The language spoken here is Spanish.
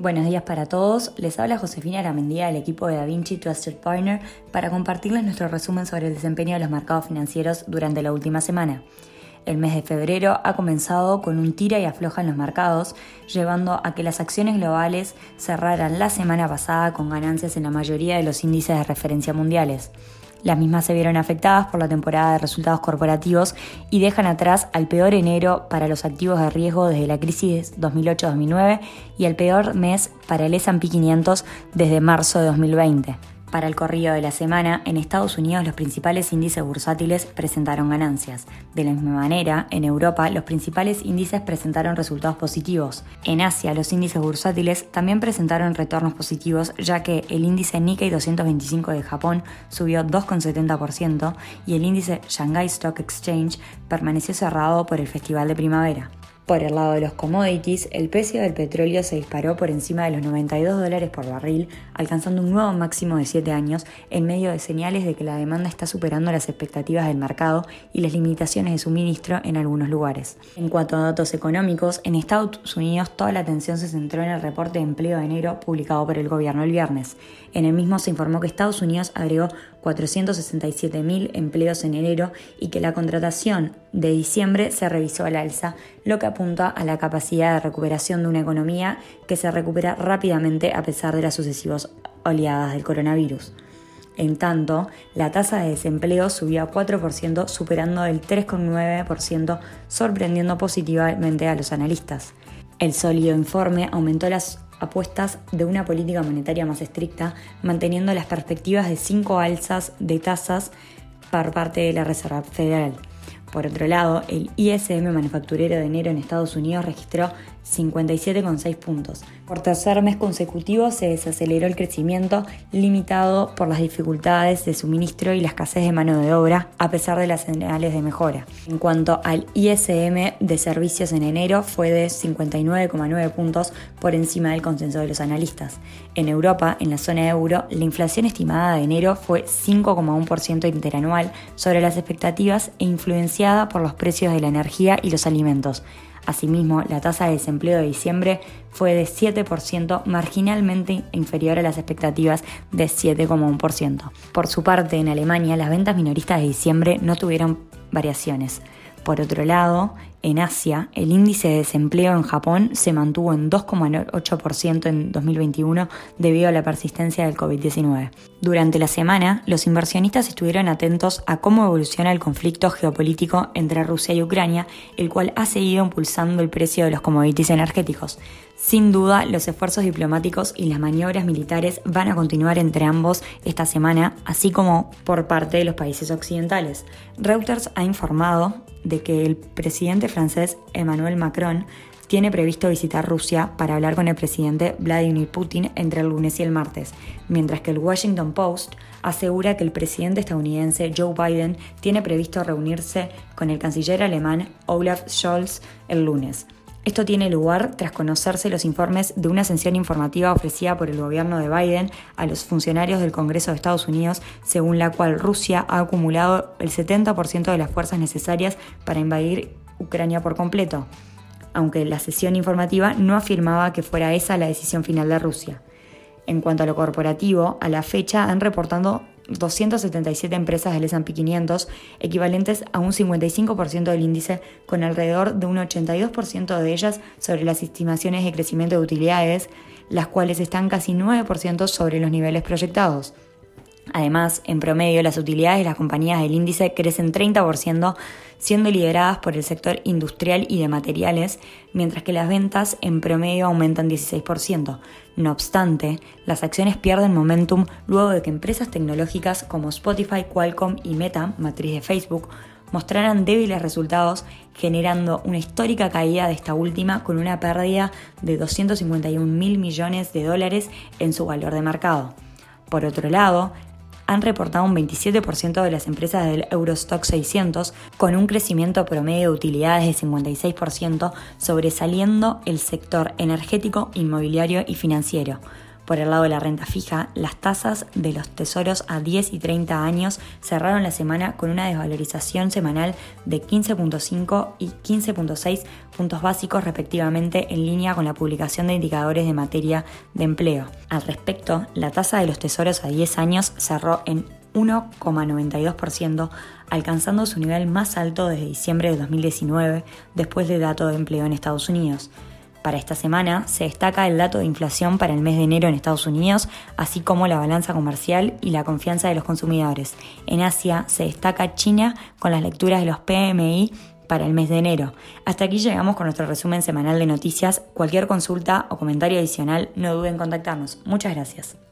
Buenos días para todos, les habla Josefina Aramendía del equipo de DaVinci Trusted Partner para compartirles nuestro resumen sobre el desempeño de los mercados financieros durante la última semana. El mes de febrero ha comenzado con un tira y afloja en los mercados, llevando a que las acciones globales cerraran la semana pasada con ganancias en la mayoría de los índices de referencia mundiales. Las mismas se vieron afectadas por la temporada de resultados corporativos y dejan atrás al peor enero para los activos de riesgo desde la crisis 2008-2009 y el peor mes para el S&P 500 desde marzo de 2020. Para el corrido de la semana, en Estados Unidos los principales índices bursátiles presentaron ganancias. De la misma manera, en Europa los principales índices presentaron resultados positivos. En Asia los índices bursátiles también presentaron retornos positivos, ya que el índice Nikkei 225 de Japón subió 2,70% y el índice Shanghai Stock Exchange permaneció cerrado por el Festival de Primavera. Por el lado de los commodities, el precio del petróleo se disparó por encima de los 92 dólares por barril, alcanzando un nuevo máximo de 7 años en medio de señales de que la demanda está superando las expectativas del mercado y las limitaciones de suministro en algunos lugares. En cuanto a datos económicos, en Estados Unidos toda la atención se centró en el reporte de empleo de enero publicado por el gobierno el viernes. En el mismo se informó que Estados Unidos agregó 467.000 empleos en enero y que la contratación de diciembre se revisó al alza, lo que apunta a la capacidad de recuperación de una economía que se recupera rápidamente a pesar de las sucesivas oleadas del coronavirus. En tanto, la tasa de desempleo subió a 4%, superando el 3,9%, sorprendiendo positivamente a los analistas. El sólido informe aumentó las apuestas de una política monetaria más estricta, manteniendo las perspectivas de cinco alzas de tasas por parte de la Reserva Federal. Por otro lado, el ISM manufacturero de enero en Estados Unidos registró 57,6 puntos. Por tercer mes consecutivo se desaceleró el crecimiento, limitado por las dificultades de suministro y la escasez de mano de obra, a pesar de las señales de mejora. En cuanto al ISM de servicios en enero, fue de 59,9 puntos por encima del consenso de los analistas. En Europa, en la zona euro, la inflación estimada de enero fue 5,1% interanual sobre las expectativas e influenciada por los precios de la energía y los alimentos. Asimismo, la tasa de desempleo de diciembre fue de 7%, marginalmente inferior a las expectativas de 7,1%. Por su parte, en Alemania, las ventas minoristas de diciembre no tuvieron variaciones. Por otro lado, en Asia, el índice de desempleo en Japón se mantuvo en 2,8% en 2021 debido a la persistencia del COVID-19. Durante la semana, los inversionistas estuvieron atentos a cómo evoluciona el conflicto geopolítico entre Rusia y Ucrania, el cual ha seguido impulsando el precio de los commodities energéticos. Sin duda, los esfuerzos diplomáticos y las maniobras militares van a continuar entre ambos esta semana, así como por parte de los países occidentales. Reuters ha informado de que el presidente francés Emmanuel Macron tiene previsto visitar Rusia para hablar con el presidente Vladimir Putin entre el lunes y el martes, mientras que el Washington Post asegura que el presidente estadounidense Joe Biden tiene previsto reunirse con el canciller alemán Olaf Scholz el lunes. Esto tiene lugar tras conocerse los informes de una sesión informativa ofrecida por el gobierno de Biden a los funcionarios del Congreso de Estados Unidos, según la cual Rusia ha acumulado el 70% de las fuerzas necesarias para invadir Ucrania por completo, aunque la sesión informativa no afirmaba que fuera esa la decisión final de Rusia. En cuanto a lo corporativo, a la fecha han reportado 277 empresas del S&P 500, equivalentes a un 55% del índice, con alrededor de un 82% de ellas sobre las estimaciones de crecimiento de utilidades, las cuales están casi 9% sobre los niveles proyectados. Además, en promedio, las utilidades de las compañías del índice crecen 30%, siendo lideradas por el sector industrial y de materiales, mientras que las ventas en promedio aumentan 16%. No obstante, las acciones pierden momentum luego de que empresas tecnológicas como Spotify, Qualcomm y Meta, matriz de Facebook, mostraran débiles resultados, generando una histórica caída de esta última con una pérdida de 251 mil millones de dólares en su valor de mercado. Por otro lado, han reportado un 27% de las empresas del Eurostock 600, con un crecimiento promedio de utilidades de 56%, sobresaliendo el sector energético, inmobiliario y financiero. Por el lado de la renta fija, las tasas de los tesoros a 10 y 30 años cerraron la semana con una desvalorización semanal de 15.5 y 15.6 puntos básicos respectivamente en línea con la publicación de indicadores de materia de empleo. Al respecto, la tasa de los tesoros a 10 años cerró en 1,92%, alcanzando su nivel más alto desde diciembre de 2019, después del dato de empleo en Estados Unidos. Para esta semana se destaca el dato de inflación para el mes de enero en Estados Unidos, así como la balanza comercial y la confianza de los consumidores. En Asia se destaca China con las lecturas de los PMI para el mes de enero. Hasta aquí llegamos con nuestro resumen semanal de noticias. Cualquier consulta o comentario adicional no duden en contactarnos. Muchas gracias.